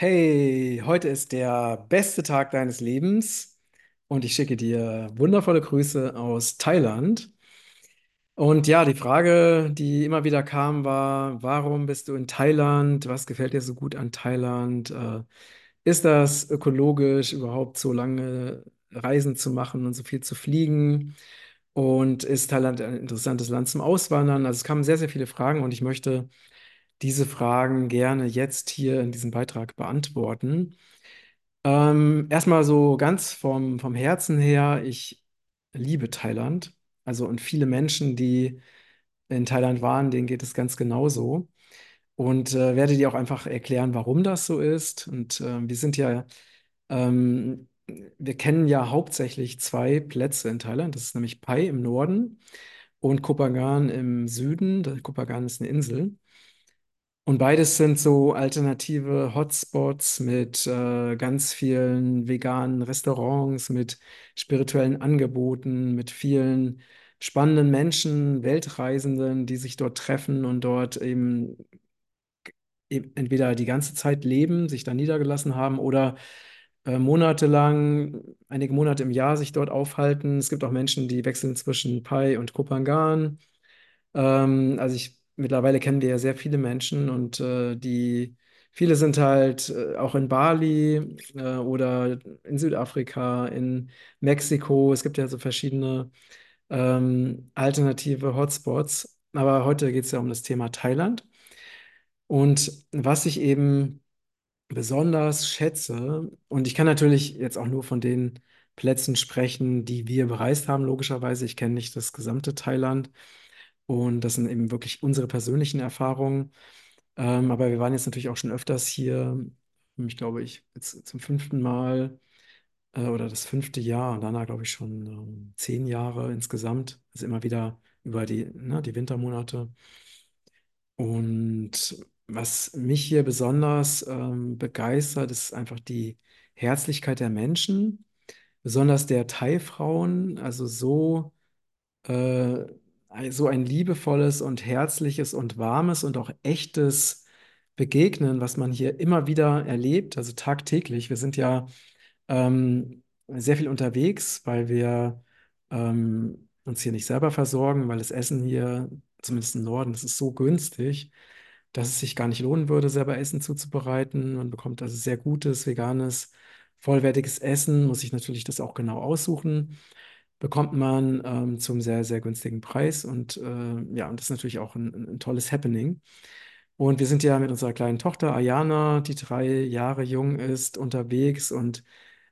Hey, heute ist der beste Tag deines Lebens und ich schicke dir wundervolle Grüße aus Thailand. Und ja, die Frage, die immer wieder kam, war, warum bist du in Thailand? Was gefällt dir so gut an Thailand? Äh, ist das ökologisch überhaupt so lange Reisen zu machen und so viel zu fliegen? Und ist Thailand ein interessantes Land zum Auswandern? Also es kamen sehr, sehr viele Fragen und ich möchte diese Fragen gerne jetzt hier in diesem Beitrag beantworten. Ähm, erstmal so ganz vom, vom Herzen her, ich liebe Thailand. Also und viele Menschen, die in Thailand waren, denen geht es ganz genauso. Und äh, werde dir auch einfach erklären, warum das so ist. Und ähm, wir sind ja, ähm, wir kennen ja hauptsächlich zwei Plätze in Thailand. Das ist nämlich Pai im Norden und Koh Phangan im Süden. Koh Phangan ist eine Insel. Und beides sind so alternative Hotspots mit äh, ganz vielen veganen Restaurants, mit spirituellen Angeboten, mit vielen spannenden Menschen, Weltreisenden, die sich dort treffen und dort eben e- entweder die ganze Zeit leben, sich da niedergelassen haben oder äh, monatelang, einige Monate im Jahr sich dort aufhalten. Es gibt auch Menschen, die wechseln zwischen Pai und Koh Phangan. Ähm, also ich, mittlerweile kennen wir ja sehr viele Menschen und äh, die, viele sind halt äh, auch in Bali äh, oder in Südafrika, in Mexiko. Es gibt ja so verschiedene ähm, alternative Hotspots. Aber heute geht es ja um das Thema Thailand. Und was ich eben besonders schätze, und ich kann natürlich jetzt auch nur von den Plätzen sprechen, die wir bereist haben, logischerweise. Ich kenne nicht das gesamte Thailand. Und das sind eben wirklich unsere persönlichen Erfahrungen. Ähm, aber wir waren jetzt natürlich auch schon öfters hier. Ich glaube, ich jetzt zum fünften Mal äh, oder das fünfte Jahr danach glaube ich schon ähm, zehn Jahre insgesamt. Also immer wieder über die, ne, die Wintermonate. Und was mich hier besonders ähm, begeistert, ist einfach die Herzlichkeit der Menschen, besonders der Thai-Frauen. Also so äh, so ein liebevolles und herzliches und warmes und auch echtes Begegnen, was man hier immer wieder erlebt, also tagtäglich. Wir sind ja ähm, sehr viel unterwegs, weil wir ähm, uns hier nicht selber versorgen, weil das Essen hier, zumindest im Norden, das ist so günstig, dass es sich gar nicht lohnen würde, selber Essen zuzubereiten. Man bekommt also sehr gutes, veganes, vollwertiges Essen, muss sich natürlich das auch genau aussuchen bekommt man ähm, zum sehr, sehr günstigen Preis. Und äh, ja, und das ist natürlich auch ein, ein tolles Happening. Und wir sind ja mit unserer kleinen Tochter Ayana, die drei Jahre jung ist, unterwegs. Und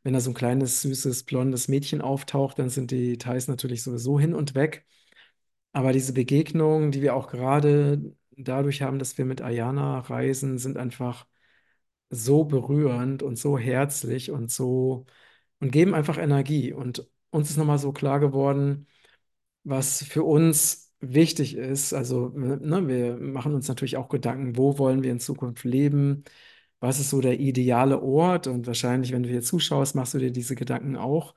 wenn da so ein kleines, süßes, blondes Mädchen auftaucht, dann sind die Thais natürlich sowieso hin und weg. Aber diese Begegnungen, die wir auch gerade dadurch haben, dass wir mit Ayana reisen, sind einfach so berührend und so herzlich und so und geben einfach Energie. Und uns ist nochmal so klar geworden, was für uns wichtig ist. Also, ne, wir machen uns natürlich auch Gedanken, wo wollen wir in Zukunft leben? Was ist so der ideale Ort? Und wahrscheinlich, wenn du hier zuschaust, machst du dir diese Gedanken auch.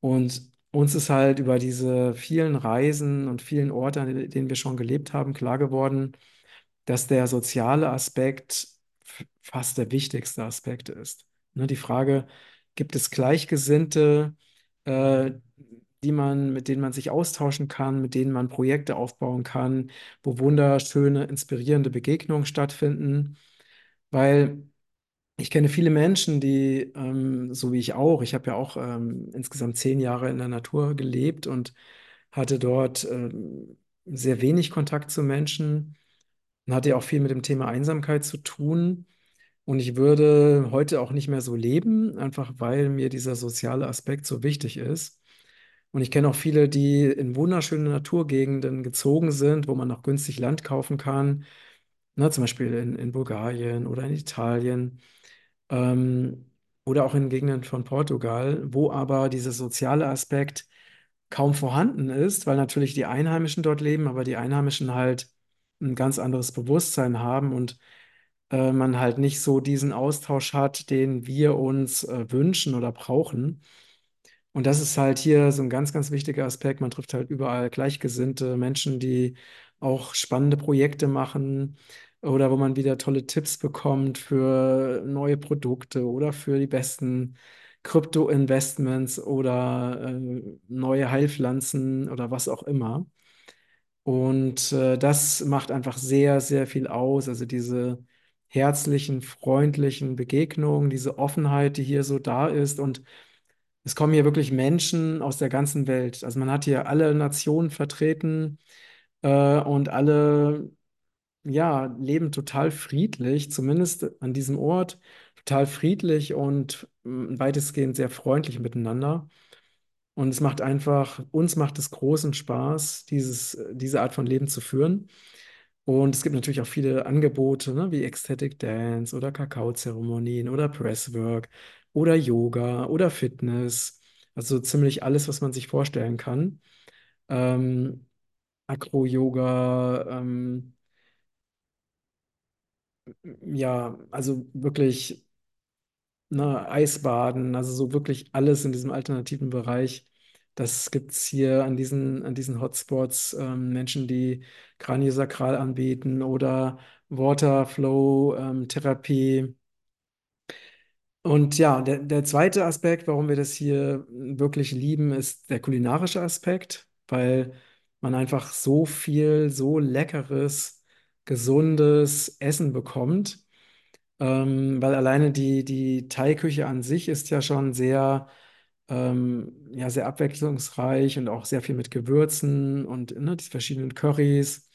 Und uns ist halt über diese vielen Reisen und vielen Orte, an denen wir schon gelebt haben, klar geworden, dass der soziale Aspekt fast der wichtigste Aspekt ist. Ne, die Frage, gibt es Gleichgesinnte, äh, die man, mit denen man sich austauschen kann, mit denen man Projekte aufbauen kann, wo wunderschöne, inspirierende Begegnungen stattfinden. Weil ich kenne viele Menschen, die, ähm, so wie ich auch, ich habe ja auch ähm, insgesamt zehn Jahre in der Natur gelebt und hatte dort ähm, sehr wenig Kontakt zu Menschen und hatte auch viel mit dem Thema Einsamkeit zu tun. Und ich würde heute auch nicht mehr so leben, einfach weil mir dieser soziale Aspekt so wichtig ist. Und ich kenne auch viele, die in wunderschöne Naturgegenden gezogen sind, wo man auch günstig Land kaufen kann, ne, zum Beispiel in, in Bulgarien oder in Italien ähm, oder auch in Gegenden von Portugal, wo aber dieser soziale Aspekt kaum vorhanden ist, weil natürlich die Einheimischen dort leben, aber die Einheimischen halt ein ganz anderes Bewusstsein haben und äh, man halt nicht so diesen Austausch hat, den wir uns äh, wünschen oder brauchen. Und das ist halt hier so ein ganz, ganz wichtiger Aspekt. Man trifft halt überall gleichgesinnte Menschen, die auch spannende Projekte machen oder wo man wieder tolle Tipps bekommt für neue Produkte oder für die besten Krypto-Investments oder äh, neue Heilpflanzen oder was auch immer. Und äh, das macht einfach sehr, sehr viel aus. Also diese herzlichen, freundlichen Begegnungen, diese Offenheit, die hier so da ist. Und es kommen hier wirklich Menschen aus der ganzen Welt. Also man hat hier alle Nationen vertreten äh, und alle, ja, leben total friedlich, zumindest an diesem Ort, total friedlich und mm, weitestgehend sehr freundlich miteinander. Und es macht einfach, uns macht es großen Spaß, dieses, diese Art von Leben zu führen. Und es gibt natürlich auch viele Angebote, ne, wie Ecstatic Dance oder Kakaozeremonien oder Presswork oder Yoga oder Fitness. Also ziemlich alles, was man sich vorstellen kann. Ähm, Acro-Yoga, ähm, ja, also wirklich ne, Eisbaden, also so wirklich alles in diesem alternativen Bereich. Das gibt es hier an diesen, an diesen Hotspots, ähm, Menschen, die Kraniosakral anbieten oder Waterflow-Therapie. Und ja, der, der zweite Aspekt, warum wir das hier wirklich lieben, ist der kulinarische Aspekt, weil man einfach so viel, so leckeres, gesundes Essen bekommt. Ähm, weil alleine die, die Thai-Küche an sich ist ja schon sehr, ähm, ja, sehr abwechslungsreich und auch sehr viel mit Gewürzen und ne, die verschiedenen Currys.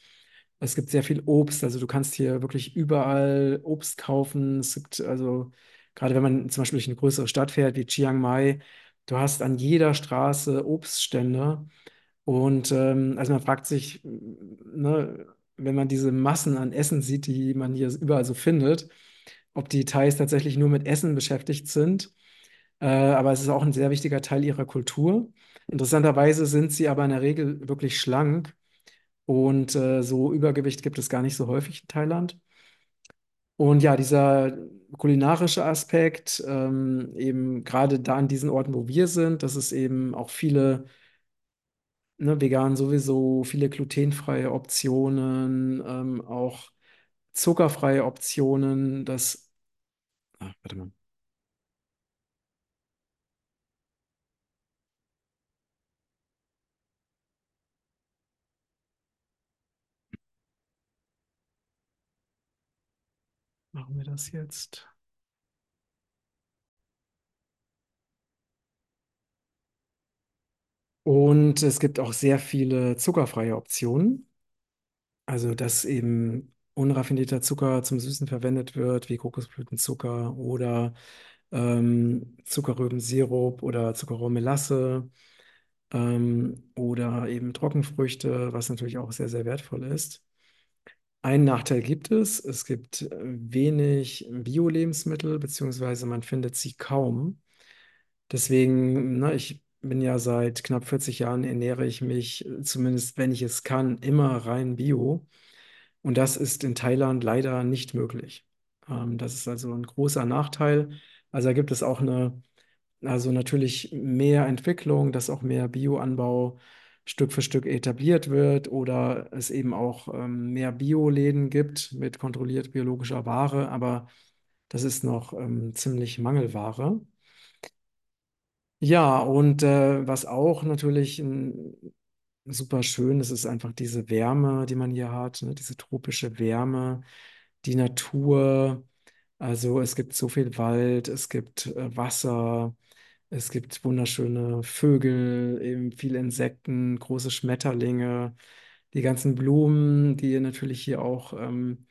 Es gibt sehr viel Obst, also du kannst hier wirklich überall Obst kaufen. Es gibt also, gerade wenn man zum Beispiel durch eine größere Stadt fährt wie Chiang Mai, du hast an jeder Straße Obststände. Und ähm, also man fragt sich, ne, wenn man diese Massen an Essen sieht, die man hier überall so findet, ob die Thais tatsächlich nur mit Essen beschäftigt sind. Äh, aber es ist auch ein sehr wichtiger Teil ihrer Kultur. Interessanterweise sind sie aber in der Regel wirklich schlank und äh, so Übergewicht gibt es gar nicht so häufig in Thailand. Und ja, dieser kulinarische Aspekt, ähm, eben gerade da an diesen Orten, wo wir sind, dass es eben auch viele, ne, vegan sowieso, viele glutenfreie Optionen, ähm, auch zuckerfreie Optionen, das, ah, warte mal. Machen wir das jetzt? Und es gibt auch sehr viele zuckerfreie Optionen. Also, dass eben unraffinierter Zucker zum Süßen verwendet wird, wie Kokosblütenzucker oder ähm, Zuckerrübensirup oder Zuckerrohrmelasse ähm, oder eben Trockenfrüchte, was natürlich auch sehr, sehr wertvoll ist. Einen Nachteil gibt es. Es gibt äh, wenig Bio-Lebensmittel, beziehungsweise man findet sie kaum. Deswegen, ne, ich bin ja seit knapp 40 Jahren ernähre ich mich, äh, zumindest wenn ich es kann, immer rein Bio. Und das ist in Thailand leider nicht möglich. Ähm, das ist also ein großer Nachteil. Also da gibt es auch eine, also natürlich mehr Entwicklung, dass auch mehr Bioanbau Stück für Stück etabliert wird oder es eben auch ähm, mehr Bioläden gibt mit kontrolliert biologischer Ware, aber das ist noch ähm, ziemlich Mangelware. Ja, und äh, was auch natürlich ein, super schön ist, ist einfach diese Wärme, die man hier hat, ne? Diese tropische Wärme, die Natur. Also es gibt so viel Wald, es gibt äh, Wasser, es gibt wunderschöne Vögel, eben viele Insekten, große Schmetterlinge, die ganzen Blumen, die natürlich hier auch ähm,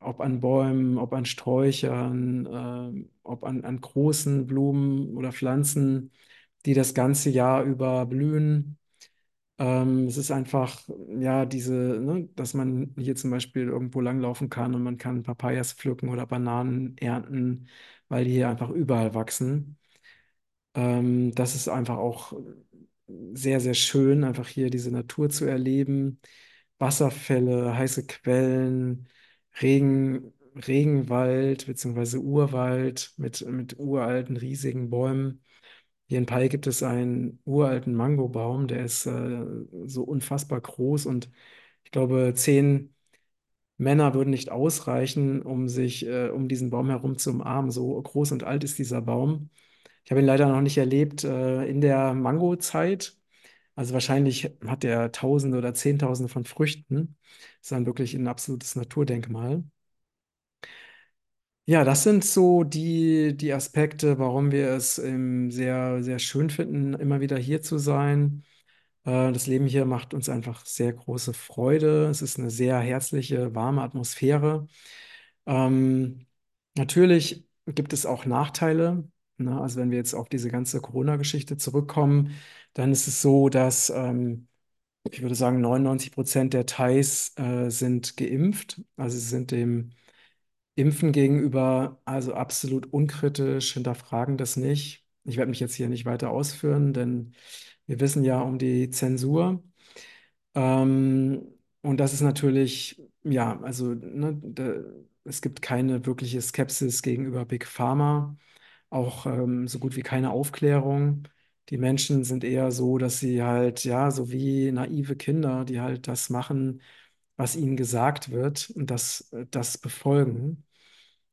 ob an Bäumen, ob an Sträuchern, ähm, ob an, an großen Blumen oder Pflanzen, die das ganze Jahr über blühen. Ähm, es ist einfach, ja, diese, ne, dass man hier zum Beispiel irgendwo langlaufen kann und man kann Papayas pflücken oder Bananen ernten, weil die hier einfach überall wachsen. Ähm, das ist einfach auch sehr, sehr schön, einfach hier diese Natur zu erleben. Wasserfälle, heiße Quellen, Regen, Regenwald beziehungsweise Urwald mit, mit uralten, riesigen Bäumen. Hier in Pai gibt es einen uralten Mangobaum, der ist äh, so unfassbar groß und ich glaube zehn Männer würden nicht ausreichen, um sich, äh, um diesen Baum herum zu umarmen. So groß und alt ist dieser Baum. Ich habe ihn leider noch nicht erlebt, äh, in der Mangozeit. Also wahrscheinlich hat er Tausende oder Zehntausende von Früchten. Ist dann wirklich ein absolutes Naturdenkmal. Ja, das sind so die, die Aspekte, warum wir es ähm, sehr, sehr schön finden, immer wieder hier zu sein. Äh, das Leben hier macht uns einfach sehr große Freude. Es ist eine sehr herzliche, warme Atmosphäre. Ähm, natürlich gibt es auch Nachteile. Ne? Also wenn wir jetzt auf diese ganze Corona-Geschichte zurückkommen, dann ist es so, dass ähm, ich würde sagen, 99 Prozent der Thais äh, sind geimpft. Also sie sind dem Impfen gegenüber also absolut unkritisch, hinterfragen das nicht. Ich werde mich jetzt hier nicht weiter ausführen, denn wir wissen ja um die Zensur. Ähm, und das ist natürlich, ja, also ne, da, es gibt keine wirkliche Skepsis gegenüber Big Pharma, auch ähm, so gut wie keine Aufklärung. Die Menschen sind eher so, dass sie halt, ja, so wie naive Kinder, die halt das machen, was ihnen gesagt wird und das, das befolgen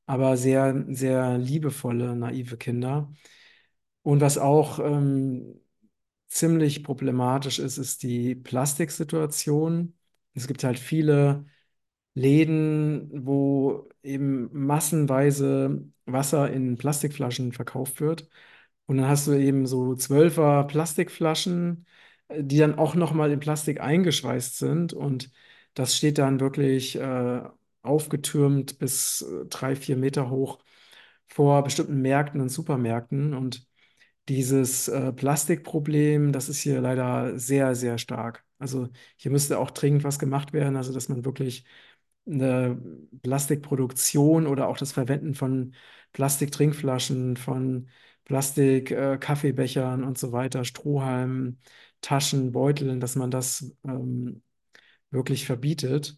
aber sehr, sehr liebevolle, naive Kinder. Und was auch ähm, ziemlich problematisch ist, ist die Plastiksituation. Es gibt halt viele Läden, wo eben massenweise Wasser in Plastikflaschen verkauft wird. Und dann hast du eben so Zwölfer Plastikflaschen, äh, die dann auch nochmal in Plastik eingeschweißt sind. Und das steht dann wirklich äh, aufgetürmt bis äh, drei, vier Meter hoch vor bestimmten Märkten und Supermärkten. Und dieses äh, Plastikproblem, das ist hier leider sehr, sehr stark. Also hier müsste auch dringend was gemacht werden, also dass man wirklich eine Plastikproduktion oder auch das Verwenden von Plastiktrinkflaschen, von Plastik-Kaffeebechern und so weiter, Strohhalmen, Taschen, Beuteln, dass man das ähm, wirklich verbietet.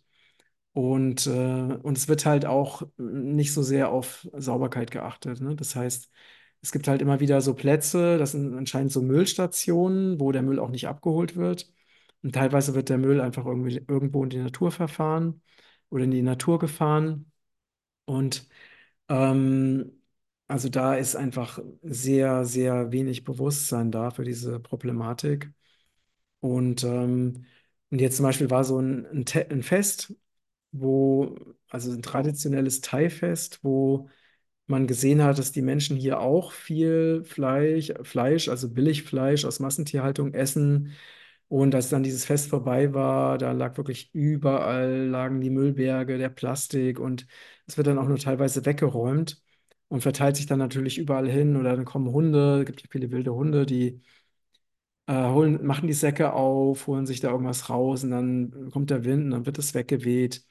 Und, äh, und es wird halt auch nicht so sehr auf Sauberkeit geachtet. Ne? Das heißt, es gibt halt immer wieder so Plätze, das sind anscheinend so Müllstationen, wo der Müll auch nicht abgeholt wird. Und teilweise wird der Müll einfach irgendwie irgendwo in die Natur verfahren oder in die Natur gefahren. Und ähm, also da ist einfach sehr, sehr wenig Bewusstsein da für diese Problematik. Und, ähm, und jetzt zum Beispiel war so ein, ein, ein Fest, wo, also ein traditionelles Thai-Fest, wo man gesehen hat, dass die Menschen hier auch viel Fleisch, Fleisch, also Billigfleisch aus Massentierhaltung essen. Und als dann dieses Fest vorbei war, da lag wirklich überall lagen die Müllberge, der Plastik und es wird dann auch nur teilweise weggeräumt und verteilt sich dann natürlich überall hin. Oder dann kommen Hunde, es gibt ja viele wilde Hunde, die äh, holen, machen die Säcke auf, holen sich da irgendwas raus und dann kommt der Wind und dann wird es weggeweht.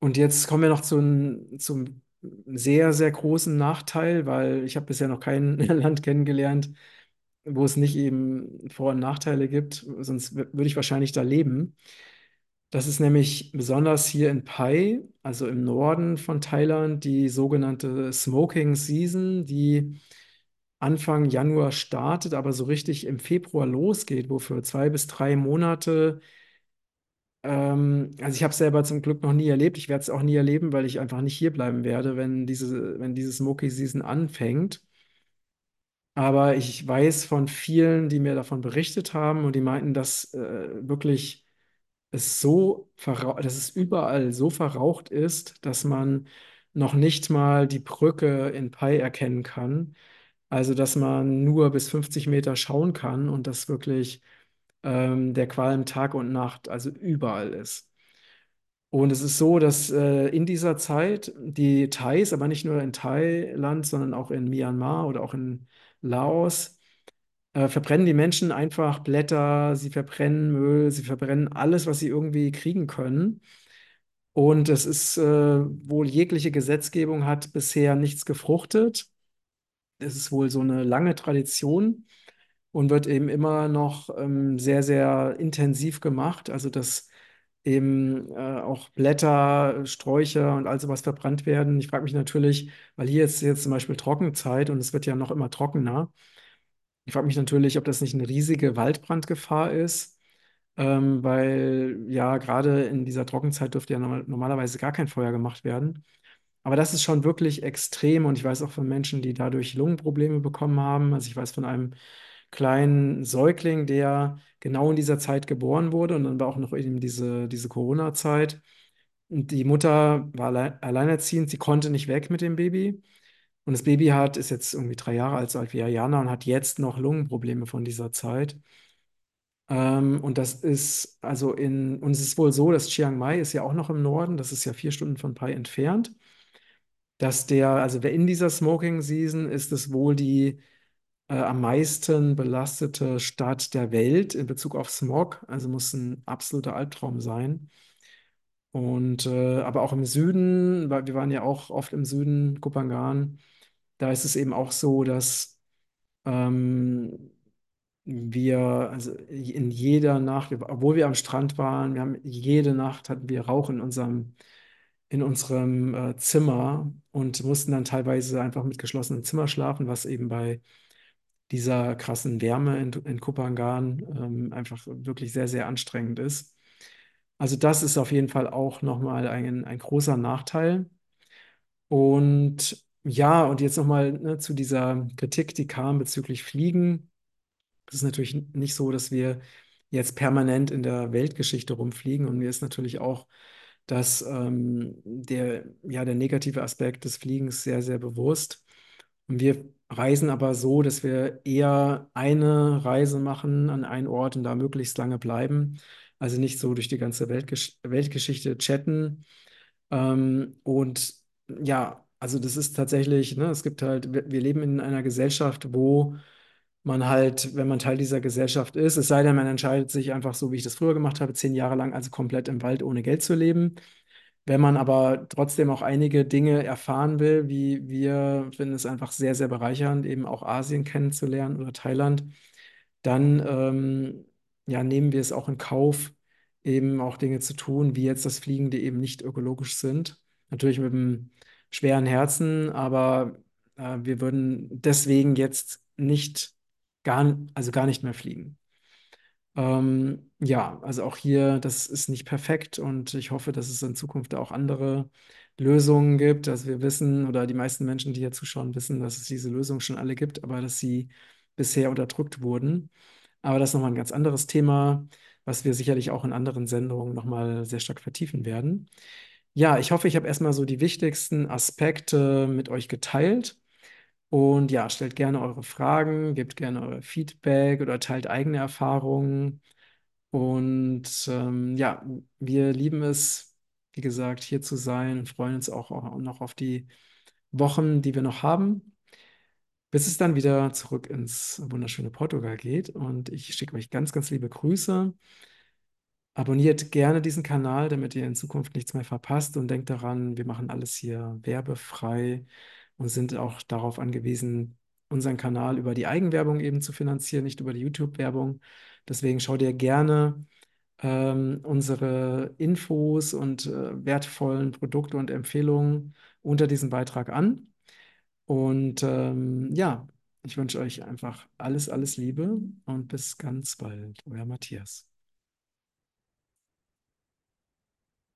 Und jetzt kommen wir noch zu einem, zum sehr, sehr großen Nachteil, weil ich habe bisher noch kein Land kennengelernt, wo es nicht eben Vor- und Nachteile gibt, sonst würde ich wahrscheinlich da leben. Das ist nämlich besonders hier in Pai, also im Norden von Thailand, die sogenannte Smoking Season, die Anfang Januar startet, aber so richtig im Februar losgeht, wo für zwei bis drei Monate ähm, also ich habe es selber zum Glück noch nie erlebt. Ich werde es auch nie erleben, weil ich einfach nicht hier bleiben werde, wenn diese, wenn diese Smoky Season anfängt. Aber ich weiß von vielen, die mir davon berichtet haben und die meinten, dass äh, wirklich es so dass es überall so verraucht ist, dass man noch nicht mal die Brücke in Pai erkennen kann. Also dass man nur bis 50 Meter schauen kann und dass wirklich ähm, der Qualm Tag und Nacht, also überall ist. Und es ist so, dass äh, in dieser Zeit die Thais, aber nicht nur in Thailand, sondern auch in Myanmar oder auch in Laos, äh, verbrennen die Menschen einfach Blätter, sie verbrennen Müll, sie verbrennen alles, was sie irgendwie kriegen können. Und es ist äh, wohl jegliche Gesetzgebung hat bisher nichts gefruchtet. Es ist wohl so eine lange Tradition und wird eben immer noch ähm, sehr, sehr intensiv gemacht. Also dass eben äh, auch Blätter, Sträucher und all sowas verbrannt werden. Ich frage mich natürlich, weil hier ist jetzt zum Beispiel Trockenzeit und es wird ja noch immer trockener. Ich frage mich natürlich, ob das nicht eine riesige Waldbrandgefahr ist. ähm, weil ja gerade in dieser Trockenzeit dürfte ja normal- normalerweise gar kein Feuer gemacht werden. Aber das ist schon wirklich extrem und ich weiß auch von Menschen, die dadurch Lungenprobleme bekommen haben. Also ich weiß von einem kleinen Säugling, der genau in dieser Zeit geboren wurde und dann war auch noch eben diese, diese Corona-Zeit. Die Mutter war alle alleinerziehend, sie konnte nicht weg mit dem Baby. Und das Baby hat, ist jetzt irgendwie drei Jahre alt, so alt wie Jana und hat jetzt noch Lungenprobleme von dieser Zeit. Ähm, und das ist, also in, und es ist wohl so, dass Chiang Mai ist ja auch noch im Norden, das ist ja vier Stunden von Pai entfernt, dass der, also wer in dieser Smoking Season ist es wohl die äh, am meisten belastete Stadt der Welt in Bezug auf Smog. Also muss ein absoluter Albtraum sein. Und äh, aber auch im Süden, weil wir waren ja auch oft im Süden, Kopangan, da ist es eben auch so, dass ähm, wir, also in jeder Nacht, obwohl wir am Strand waren, wir haben jede Nacht hatten wir Rauch in unserem, in unserem äh, Zimmer und mussten dann teilweise einfach mit geschlossenem Zimmer schlafen, was eben bei dieser krassen Wärme in, in Kopangan ähm, einfach wirklich sehr, sehr anstrengend ist. Also das ist auf jeden Fall auch nochmal ein, ein großer Nachteil. Und ja, und jetzt nochmal ne, zu dieser Kritik, die kam bezüglich Fliegen. Es ist natürlich nicht so, dass wir jetzt permanent in der Weltgeschichte rumfliegen. Und mir ist natürlich auch dass ähm, der, ja, der negative Aspekt des Fliegens sehr, sehr bewusst. Wir reisen aber so, dass wir eher eine Reise machen an einen Ort und da möglichst lange bleiben. Also nicht so durch die ganze Weltgesch Weltgeschichte chatten. Ähm, und ja, also das ist tatsächlich, ne, es gibt halt, wir, wir leben in einer Gesellschaft, wo man halt, wenn man Teil dieser Gesellschaft ist, es sei denn, man entscheidet sich einfach so, wie ich das früher gemacht habe, zehn Jahre lang, also komplett im Wald ohne Geld zu leben. Wenn man aber trotzdem auch einige Dinge erfahren will, wie wir finden es einfach sehr, sehr bereichernd, eben auch Asien kennenzulernen oder Thailand, dann ähm, ja, nehmen wir es auch in Kauf, eben auch Dinge zu tun, wie jetzt das Fliegen, die eben nicht ökologisch sind. Natürlich mit einem schweren Herzen, aber äh, wir würden deswegen jetzt nicht gar, also gar nicht mehr fliegen. Ähm, ja, also auch hier, das ist nicht perfekt und ich hoffe, dass es in Zukunft auch andere Lösungen gibt. Also wir wissen, oder die meisten Menschen, die hier zuschauen, wissen, dass es diese Lösungen schon alle gibt, aber dass sie bisher unterdrückt wurden. Aber das ist nochmal ein ganz anderes Thema, was wir sicherlich auch in anderen Sendungen nochmal sehr stark vertiefen werden. Ja, ich hoffe, ich habe erstmal so die wichtigsten Aspekte mit euch geteilt. Und ja, stellt gerne eure Fragen, gebt gerne euer Feedback oder teilt eigene Erfahrungen. Und ähm, ja, wir lieben es, wie gesagt, hier zu sein und freuen uns auch, auch noch auf die Wochen, die wir noch haben, bis es dann wieder zurück ins wunderschöne Portugal geht. Und ich schicke euch ganz, ganz liebe Grüße. Abonniert gerne diesen Kanal, damit ihr in Zukunft nichts mehr verpasst und denkt daran, wir machen alles hier werbefrei und sind auch darauf angewiesen, unseren Kanal über die Eigenwerbung eben zu finanzieren, nicht über die YouTube-Werbung. Deswegen schau dir gerne ähm, unsere Infos und äh, wertvollen Produkte und Empfehlungen unter diesem Beitrag an. Und ähm, ja, ich wünsche euch einfach alles, alles Liebe und bis ganz bald. Euer Matthias.